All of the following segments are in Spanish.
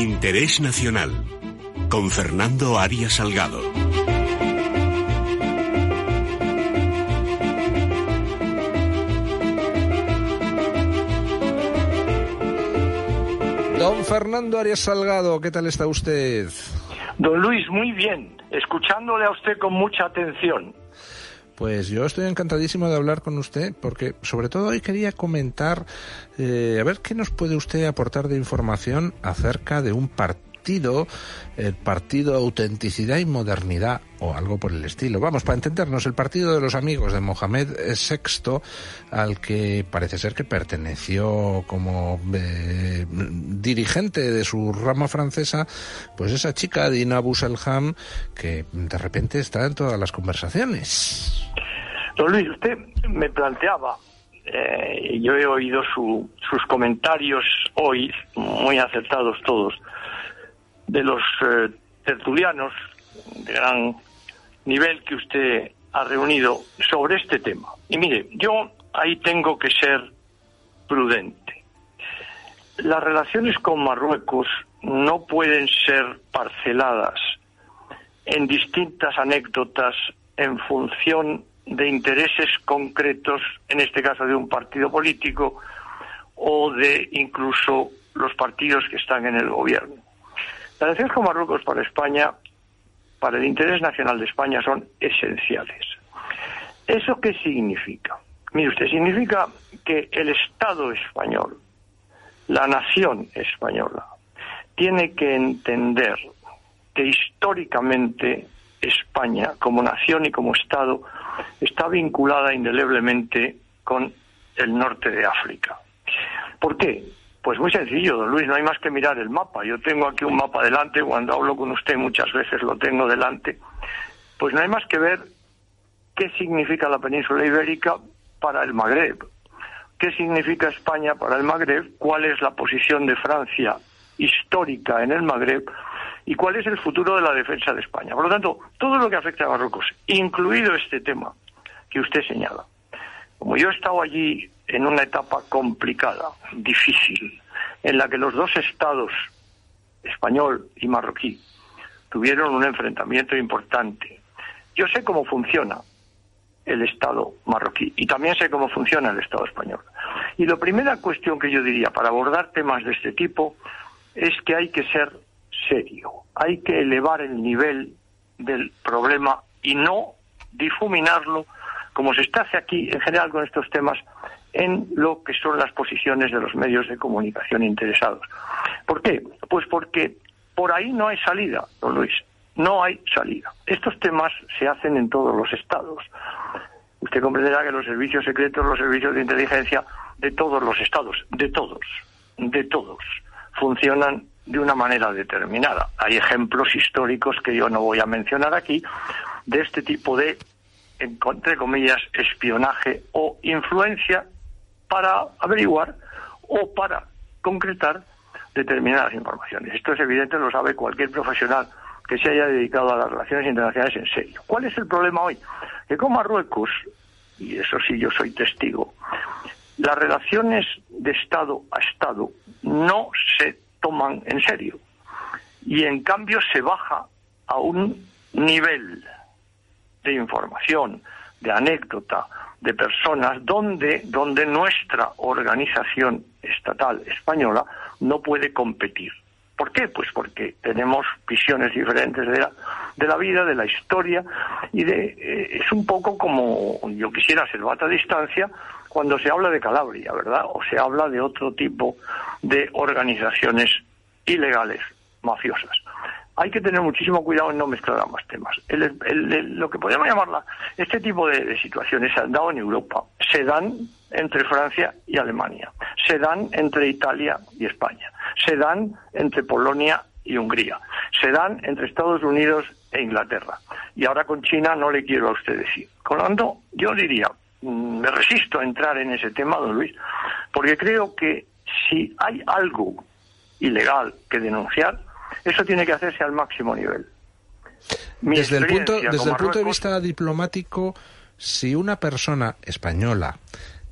Interés Nacional con Fernando Arias Salgado. Don Fernando Arias Salgado, ¿qué tal está usted? Don Luis, muy bien, escuchándole a usted con mucha atención. Pues yo estoy encantadísimo de hablar con usted porque sobre todo hoy quería comentar, eh, a ver qué nos puede usted aportar de información acerca de un partido el partido Autenticidad y Modernidad o algo por el estilo. Vamos, para entendernos, el partido de los amigos de Mohamed VI, al que parece ser que perteneció como eh, dirigente de su rama francesa, pues esa chica Dina Busselham, que de repente está en todas las conversaciones. Don Luis, usted me planteaba eh, yo he oído sus comentarios hoy, muy acertados todos, de los eh, tertulianos de gran nivel que usted ha reunido sobre este tema. Y mire, yo ahí tengo que ser prudente. Las relaciones con Marruecos no pueden ser parceladas en distintas anécdotas en función de intereses concretos, en este caso de un partido político o de incluso los partidos que están en el gobierno. Las relaciones con Marruecos para España, para el interés nacional de España, son esenciales. ¿Eso qué significa? Mire usted, significa que el Estado español, la nación española, tiene que entender que históricamente España, como nación y como Estado, está vinculada indeleblemente con el norte de África. ¿Por qué? Pues muy sencillo, don Luis, no hay más que mirar el mapa. Yo tengo aquí un mapa delante, cuando hablo con usted muchas veces lo tengo delante. Pues no hay más que ver qué significa la península ibérica para el Magreb, qué significa España para el Magreb, cuál es la posición de Francia histórica en el Magreb y cuál es el futuro de la defensa de España. Por lo tanto, todo lo que afecta a Marruecos, incluido este tema que usted señala. Como yo he estado allí en una etapa complicada, difícil, en la que los dos estados, español y marroquí, tuvieron un enfrentamiento importante. Yo sé cómo funciona el Estado marroquí y también sé cómo funciona el Estado español. Y la primera cuestión que yo diría para abordar temas de este tipo es que hay que ser serio, hay que elevar el nivel del problema y no difuminarlo como se está hace aquí en general con estos temas en lo que son las posiciones de los medios de comunicación interesados. ¿Por qué? Pues porque por ahí no hay salida, don Luis, no hay salida. Estos temas se hacen en todos los estados. Usted comprenderá que los servicios secretos, los servicios de inteligencia de todos los estados, de todos, de todos, funcionan de una manera determinada. Hay ejemplos históricos que yo no voy a mencionar aquí de este tipo de, entre comillas, espionaje o influencia para averiguar o para concretar determinadas informaciones. Esto es evidente, lo sabe cualquier profesional que se haya dedicado a las relaciones internacionales en serio. ¿Cuál es el problema hoy? Que con Marruecos, y eso sí yo soy testigo, las relaciones de Estado a Estado no se toman en serio. Y en cambio se baja a un nivel de información, de anécdota, de personas donde, donde nuestra organización estatal española no puede competir. ¿Por qué? Pues porque tenemos visiones diferentes de la, de la vida, de la historia, y de, eh, es un poco como yo quisiera ser bata a distancia cuando se habla de Calabria, ¿verdad? O se habla de otro tipo de organizaciones ilegales, mafiosas hay que tener muchísimo cuidado en no mezclar ambos temas. lo que podríamos llamarla, este tipo de, situaciones se han dado en Europa, se dan entre Francia y Alemania, se dan entre Italia y España, se dan entre Polonia y Hungría, se dan entre Estados Unidos e Inglaterra. Y ahora con China no le quiero a usted decir. Con yo diría, me resisto a entrar en ese tema, don Luis, porque creo que si hay algo ilegal que denunciar, eso tiene que hacerse al máximo nivel. desde el punto, desde el punto de vista diplomático, si una persona española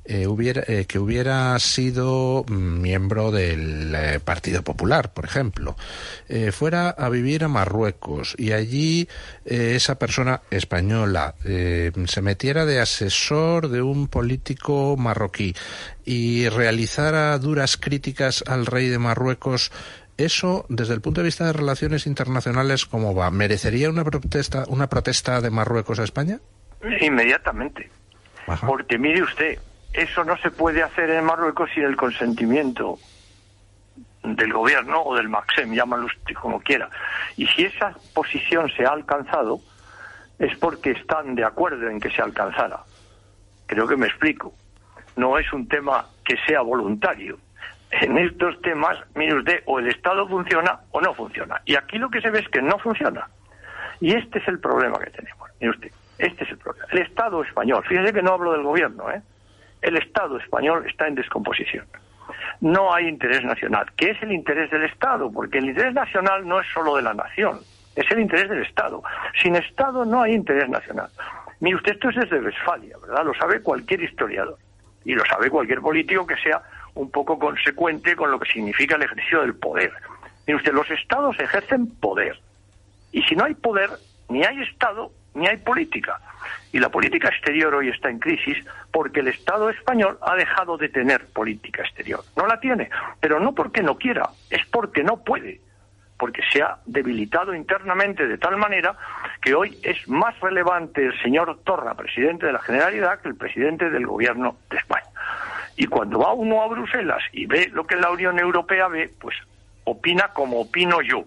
eh, hubiera, eh, que hubiera sido miembro del Partido Popular, por ejemplo, fuera a vivir a Marruecos y allí esa persona española se metiera de asesor de un político marroquí y realizara duras críticas al rey de Marruecos eso, desde el punto de vista de relaciones internacionales, ¿cómo va? ¿Merecería una protesta, una protesta de Marruecos a España? Inmediatamente. Porque mire usted, eso no se puede hacer en Marruecos sin el consentimiento del gobierno o del Maxem, llámalo usted como quiera. Y si esa posición se ha alcanzado, es porque están de acuerdo en que se alcanzara. Creo que me explico. No es un tema que sea voluntario en estos temas, mire usted, o el Estado funciona o no funciona. Y aquí lo que se ve es que no funciona. Y este es el problema que tenemos. Mire usted, este es el problema. El Estado español, fíjese que no hablo del gobierno, ¿eh? El Estado español está en descomposición. No hay interés nacional. ¿Qué es el interés del Estado? Porque el interés nacional no es solo de la nación, es el interés del Estado. Sin Estado no hay interés nacional. Mire usted, esto es desde Westfalia, ¿verdad? Lo sabe cualquier historiador. Y lo sabe cualquier político que sea un poco consecuente con lo que significa el ejercicio del poder. Mire usted, los estados ejercen poder. Y si no hay poder, ni hay Estado, ni hay política. Y la política exterior hoy está en crisis porque el Estado español ha dejado de tener política exterior. No la tiene, pero no porque no quiera, es porque no puede, porque se ha debilitado internamente de tal manera que hoy es más relevante el señor Torra, presidente de la Generalidad, que el presidente del Gobierno de España. Y cuando va uno a Bruselas y ve lo que la Unión Europea ve, pues opina como opino yo,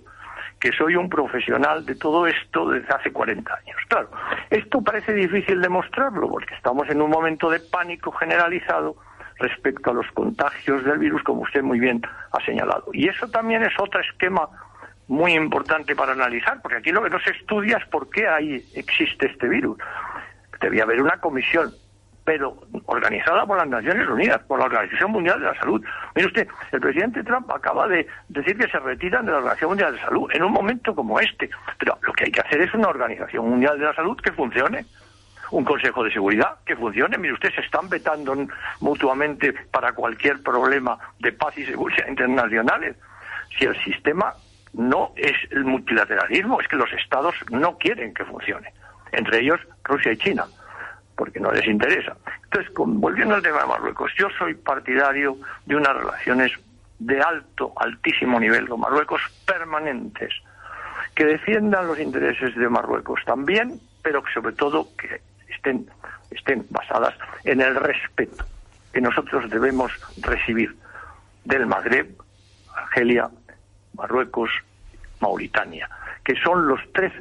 que soy un profesional de todo esto desde hace 40 años. Claro, esto parece difícil demostrarlo porque estamos en un momento de pánico generalizado respecto a los contagios del virus, como usted muy bien ha señalado. Y eso también es otro esquema muy importante para analizar, porque aquí lo que no se estudia es por qué ahí existe este virus. Debía haber una comisión pero organizada por las Naciones Unidas, por la Organización Mundial de la Salud. Mire usted, el presidente Trump acaba de decir que se retiran de la Organización Mundial de la Salud en un momento como este, pero lo que hay que hacer es una Organización Mundial de la Salud que funcione un Consejo de Seguridad que funcione. Mire, usted se están vetando mutuamente para cualquier problema de paz y seguridad internacionales. Si el sistema no es el multilateralismo, es que los estados no quieren que funcione, entre ellos Rusia y China porque no les interesa. Entonces, volviendo al tema de Marruecos, yo soy partidario de unas relaciones de alto, altísimo nivel con Marruecos permanentes, que defiendan los intereses de Marruecos también, pero que sobre todo que estén, estén basadas en el respeto que nosotros debemos recibir del Magreb, Argelia, Marruecos, Mauritania, que son los tres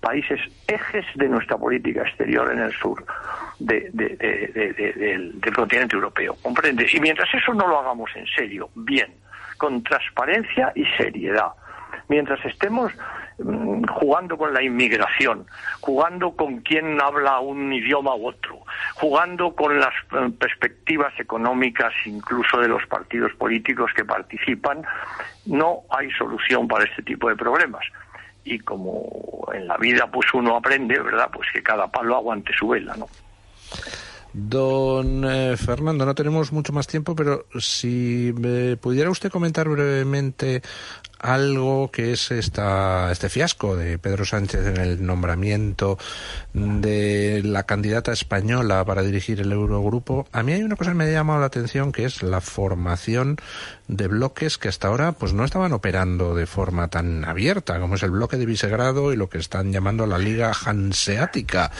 países ejes de nuestra política exterior en el sur del, continente europeo. ¿Comprende? Y mientras eso no lo hagamos en serio, bien, con transparencia y seriedad, mientras estemos mm, jugando con la inmigración, jugando con quien habla un idioma u otro, jugando con las eh, perspectivas económicas incluso de los partidos políticos que participan, no hay solución para este tipo de problemas y como en la vida pues uno aprende, ¿verdad? Pues que cada palo aguante su vela, ¿no? Don eh, Fernando, no tenemos mucho más tiempo, pero si me pudiera usted comentar brevemente algo que es esta, este fiasco de Pedro Sánchez en el nombramiento de la candidata española para dirigir el Eurogrupo, a mí hay una cosa que me ha llamado la atención que es la formación de bloques que hasta ahora pues no estaban operando de forma tan abierta como es el bloque de Visegrado y lo que están llamando la Liga Hanseática,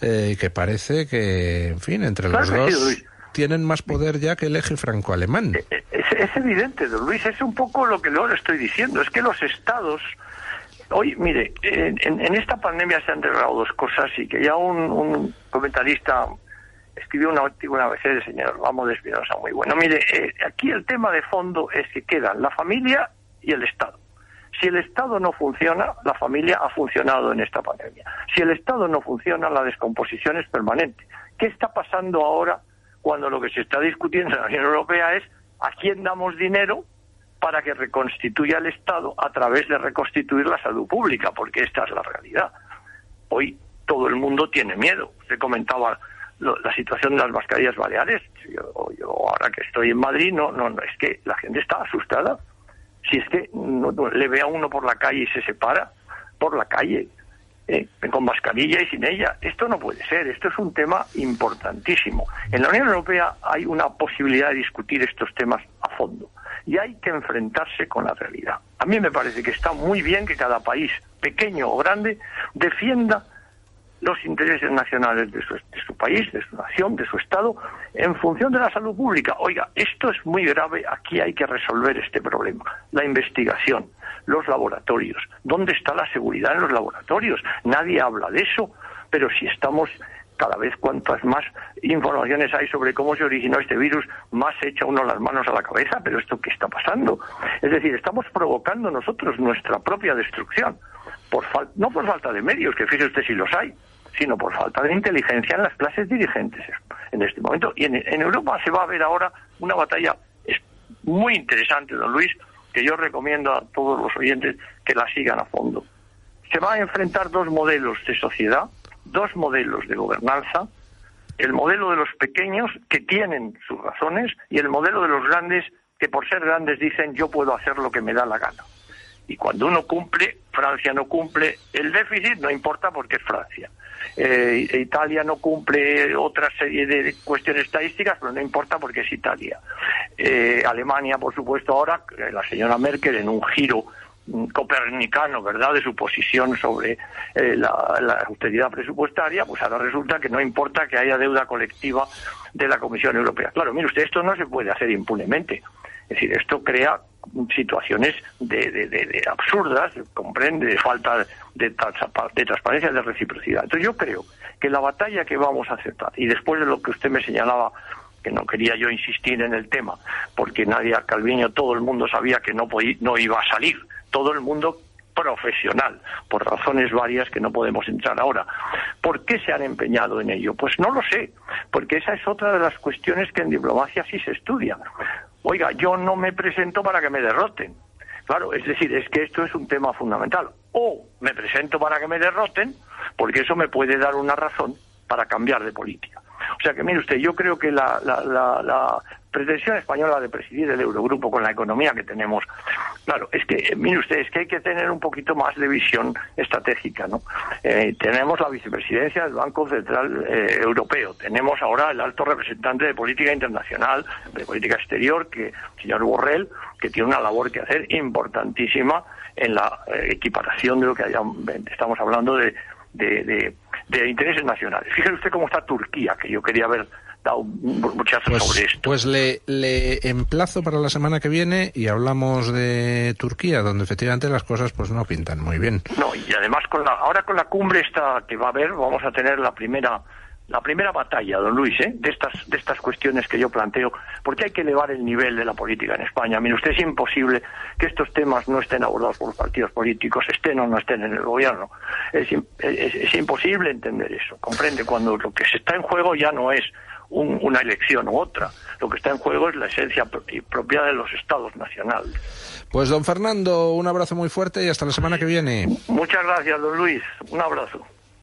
eh, que parece que, en fin, entre los dos tienen más poder ya que el eje franco-alemán. Eh, eh, es, evidente, don Luis, es un poco lo que le estoy diciendo, es que los estados... Hoy, mire, en, esta pandemia se han derrado dos cosas y que ya un, comentarista escribió una artículo una vez el señor Vamos de muy bueno. Mire, eh, aquí el tema de fondo es que quedan la familia y el Estado. Si el Estado no funciona, la familia ha funcionado en esta pandemia. Si el Estado no funciona, la descomposición es permanente. ¿Qué está pasando ahora cuando lo que se está discutiendo en la Unión Europea es a quién damos dinero para que reconstituya el Estado a través de reconstituir la salud pública, porque esta es la realidad. Hoy todo el mundo tiene miedo. Usted comentaba la situación de las mascarillas baleares. Yo, ahora que estoy en Madrid, no, no, no, es que la gente está asustada. Si es que le ve a uno por la calle y se separa por la calle, eh, con mascarilla y sin ella. Esto no puede ser, esto es un tema importantísimo. En la Unión Europea hay una posibilidad de discutir estos temas a fondo y hay que enfrentarse con la realidad. A mí me parece que está muy bien que cada país, pequeño o grande, defienda los intereses nacionales de su, país, de su nación, de su Estado, en función de la salud pública. Oiga, esto es muy grave, aquí hay que resolver este problema. La investigación, los laboratorios. ¿Dónde está la seguridad en los laboratorios? Nadie habla de eso, pero si estamos cada vez cuantas más informaciones hay sobre cómo se originó este virus, más echa uno las manos a la cabeza, pero esto qué está pasando. Es decir, estamos provocando nosotros nuestra propia destrucción, por no por falta de medios, que fíjese usted si los hay, sino por falta de inteligencia en las clases dirigentes en este momento. Y en, en Europa se va a ver ahora una batalla muy interesante, don Luis, que yo recomiendo a todos los oyentes que la sigan a fondo. Se va a enfrentar dos modelos de sociedad dos modelos de gobernanza, el modelo de los pequeños que tienen sus razones y el modelo de los grandes que por ser grandes dicen yo puedo hacer lo que me da la gana. Y cuando uno cumple, Francia no cumple el déficit, no importa porque es Francia. Eh, Italia no cumple otra serie de cuestiones estadísticas, pero no importa porque es Italia. Eh, Alemania, por supuesto, ahora, eh, la señora Merkel, en un giro copernicano, ¿verdad?, de su posición sobre eh, la, austeridad presupuestaria, pues ahora resulta que no importa que haya deuda colectiva de la Comisión Europea. Claro, mire usted, esto no se puede hacer impunemente. Es decir, esto crea situaciones de, de, absurdas, comprende, de falta de, de transparencia, de reciprocidad. Entonces yo creo que la batalla que vamos a aceptar, y después de lo que usted me señalaba que no quería yo insistir en el tema, porque nadie, Calviño, todo el mundo sabía que no, no iba a salir todo el mundo profesional, por razones varias que no podemos entrar ahora. ¿Por qué se han empeñado en ello? Pues no lo sé, porque esa es otra de las cuestiones que en diplomacia sí se estudia. Oiga, yo no me presento para que me derroten. Claro, es decir, es que esto es un tema fundamental. O me presento para que me derroten, porque eso me puede dar una razón para cambiar de política. O sea que, mire usted, yo creo que la, pretensión española de presidir el Eurogrupo con la economía que tenemos, claro, es que, mire usted, es que hay que tener un poquito más de visión estratégica, ¿no? Eh, tenemos la vicepresidencia del Banco Central eh, Europeo, tenemos ahora el alto representante de política internacional, de política exterior, que señor Borrell, que tiene una labor que hacer importantísima en la eh, equiparación de lo que estamos hablando de de, de, intereses nacionales. Fíjese usted cómo está Turquía, que yo quería haber dado un muchacho pues, sobre esto. Pues le, le emplazo para la semana que viene y hablamos de Turquía, donde efectivamente las cosas pues no pintan muy bien. No, y además con la, ahora con la cumbre esta que va a haber, vamos a tener la primera la primera batalla, don Luis, ¿eh? de estas de estas cuestiones que yo planteo, porque hay que elevar el nivel de la política en España. Mire, usted es imposible que estos temas no estén abordados por los partidos políticos, estén o no estén en el gobierno. Es, es, imposible entender eso. Comprende cuando lo que se está en juego ya no es una elección u otra. Lo que está en juego es la esencia propia de los estados nacionales. Pues don Fernando, un abrazo muy fuerte y hasta la semana que viene. Muchas gracias, don Luis. Un abrazo.